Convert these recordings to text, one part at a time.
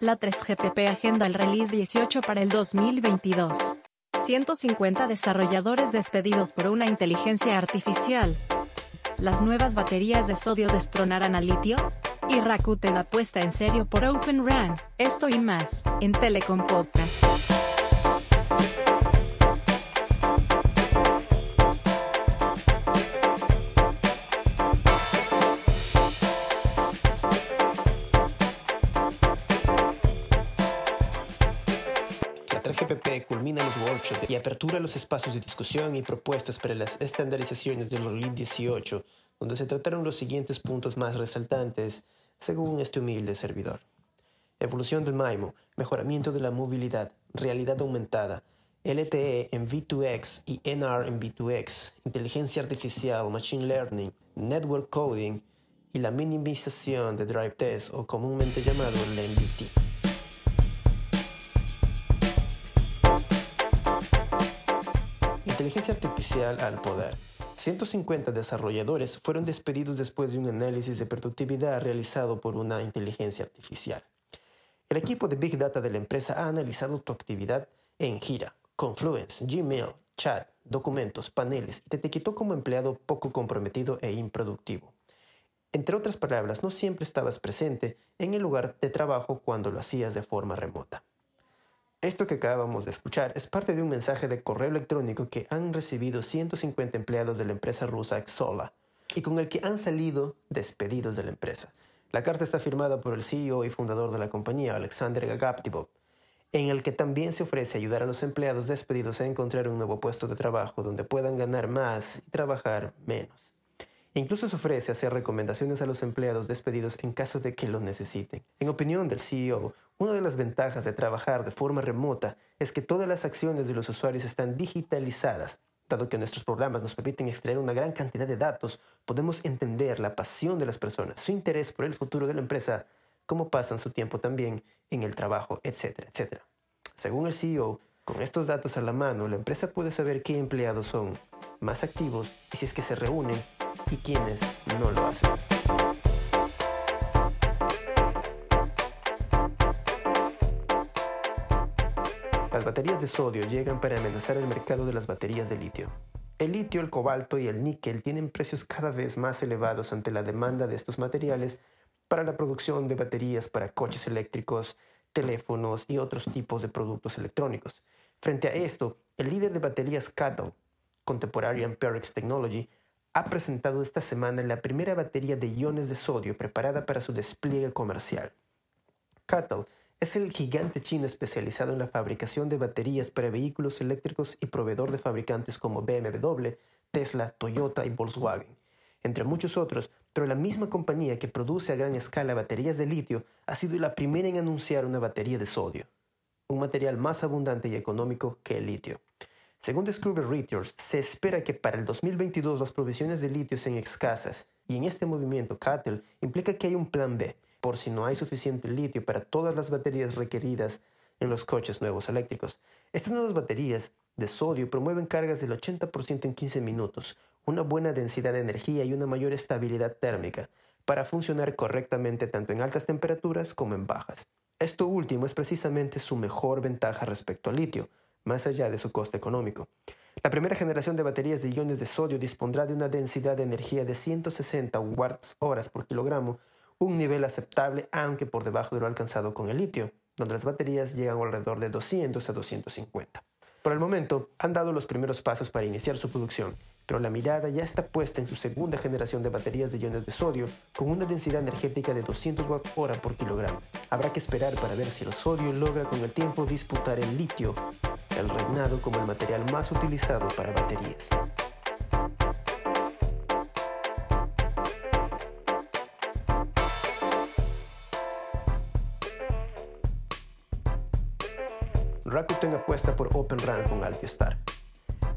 la 3GPP agenda el release 18 para el 2022. 150 desarrolladores despedidos por una inteligencia artificial. Las nuevas baterías de sodio destronarán al litio. Y Rakuten apuesta en serio por Open RAN. Esto y más, en Telecom Podcast. 3GPP culmina los workshops y apertura los espacios de discusión y propuestas para las estandarizaciones del RELIT 18, donde se trataron los siguientes puntos más resaltantes, según este humilde servidor. Evolución del MIMO, mejoramiento de la movilidad, realidad aumentada, LTE en V2X y NR en V2X, inteligencia artificial, machine learning, network coding y la minimización de drive test o comúnmente llamado el. Inteligencia artificial al poder. 150 desarrolladores fueron despedidos después de un análisis de productividad realizado por una inteligencia artificial. El equipo de Big Data de la empresa ha analizado tu actividad en Gira, Confluence, Gmail, chat, documentos, paneles y te etiquetó como empleado poco comprometido e improductivo. Entre otras palabras, no siempre estabas presente en el lugar de trabajo cuando lo hacías de forma remota. Esto que acabamos de escuchar es parte de un mensaje de correo electrónico que han recibido 150 empleados de la empresa rusa Exola y con el que han salido despedidos de la empresa. La carta está firmada por el CEO y fundador de la compañía, Alexander Gagaptivov, en el que también se ofrece ayudar a los empleados despedidos a encontrar un nuevo puesto de trabajo donde puedan ganar más y trabajar menos. Incluso se ofrece hacer recomendaciones a los empleados despedidos en caso de que lo necesiten. En opinión del CEO, una de las ventajas de trabajar de forma remota es que todas las acciones de los usuarios están digitalizadas. Dado que nuestros programas nos permiten extraer una gran cantidad de datos, podemos entender la pasión de las personas, su interés por el futuro de la empresa, cómo pasan su tiempo también en el trabajo, etcétera, etcétera. Según el CEO, con estos datos a la mano, la empresa puede saber qué empleados son más activos y si es que se reúnen y quienes no lo hacen. Las baterías de sodio llegan para amenazar el mercado de las baterías de litio. El litio, el cobalto y el níquel tienen precios cada vez más elevados ante la demanda de estos materiales para la producción de baterías para coches eléctricos, teléfonos y otros tipos de productos electrónicos. Frente a esto, el líder de baterías CATL, Contemporary Amperex Technology, ha presentado esta semana la primera batería de iones de sodio preparada para su despliegue comercial. CATL es el gigante chino especializado en la fabricación de baterías para vehículos eléctricos y proveedor de fabricantes como BMW, Tesla, Toyota y Volkswagen, entre muchos otros, pero la misma compañía que produce a gran escala baterías de litio ha sido la primera en anunciar una batería de sodio, un material más abundante y económico que el litio. Según Discover Reuters, se espera que para el 2022 las provisiones de litio sean escasas, y en este movimiento CATL implica que hay un plan B, por si no hay suficiente litio para todas las baterías requeridas en los coches nuevos eléctricos. Estas nuevas baterías de sodio promueven cargas del 80% en 15 minutos, una buena densidad de energía y una mayor estabilidad térmica, para funcionar correctamente tanto en altas temperaturas como en bajas. Esto último es precisamente su mejor ventaja respecto al litio, más allá de su coste económico. La primera generación de baterías de iones de sodio dispondrá de una densidad de energía de 160 watts horas por kilogramo, un nivel aceptable aunque por debajo de lo alcanzado con el litio, donde las baterías llegan alrededor de 200 a 250. Por el momento, han dado los primeros pasos para iniciar su producción, pero la mirada ya está puesta en su segunda generación de baterías de iones de sodio con una densidad energética de 200 watt hora por kilogramo. Habrá que esperar para ver si el sodio logra con el tiempo disputar el litio, el reinado como el material más utilizado para baterías. Rakuten apuesta por Open RAN con Altiostar.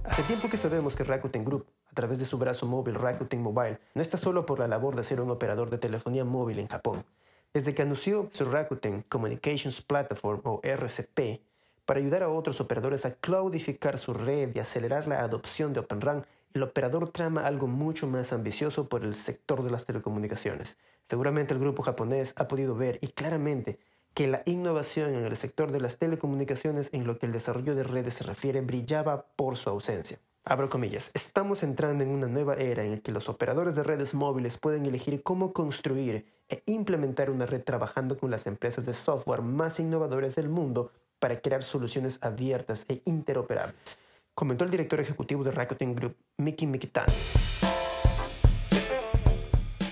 Hace tiempo que sabemos que Rakuten Group, a través de su brazo móvil Rakuten Mobile, no está solo por la labor de ser un operador de telefonía móvil en Japón. Desde que anunció su Rakuten Communications Platform o RCP para ayudar a otros operadores a cloudificar su red y acelerar la adopción de Open RAN, el operador trama algo mucho más ambicioso por el sector de las telecomunicaciones. Seguramente el grupo japonés ha podido ver y claramente que la innovación en el sector de las telecomunicaciones en lo que el desarrollo de redes se refiere brillaba por su ausencia. Abro comillas, estamos entrando en una nueva era en la que los operadores de redes móviles pueden elegir cómo construir e implementar una red trabajando con las empresas de software más innovadoras del mundo para crear soluciones abiertas e interoperables, comentó el director ejecutivo de Rakuten Group, Miki Mikitan.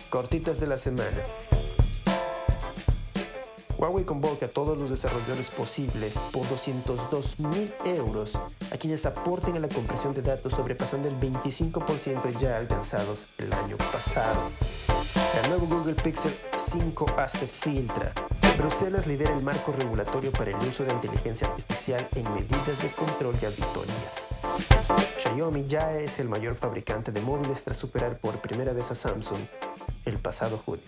Cortitas de la semana. Huawei convoca a todos los desarrolladores posibles por 202 mil euros a quienes aporten a la compresión de datos sobrepasando el 25% ya alcanzados el año pasado. El nuevo Google Pixel 5 hace filtra. Bruselas lidera el marco regulatorio para el uso de inteligencia artificial en medidas de control y auditorías. Xiaomi ya es el mayor fabricante de móviles tras superar por primera vez a Samsung el pasado junio.